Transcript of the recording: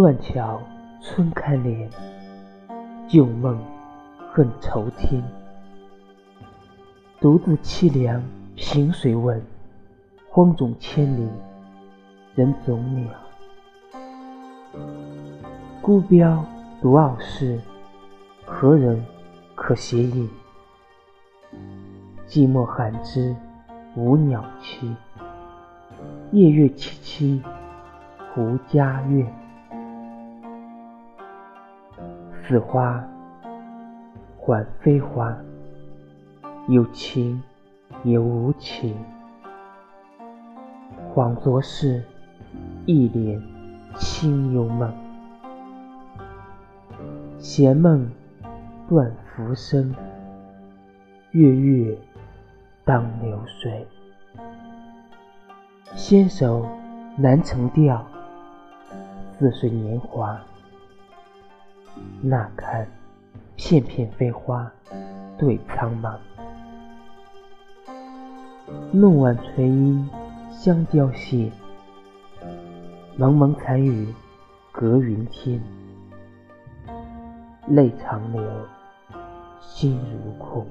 断桥春开莲，旧梦恨愁天。独自凄凉凭谁问？荒冢千里人总鸟。孤标独傲世，何人可写影？寂寞寒枝无鸟栖，夜月凄凄胡家院。似花还非花，有情也无情。恍昨是一帘清幽梦，闲梦断浮生，月月当流水。纤手难成调，似水年华。那堪片片飞花对苍茫，弄晚垂阴香凋谢，蒙蒙残雨隔云天。泪长流，心如空。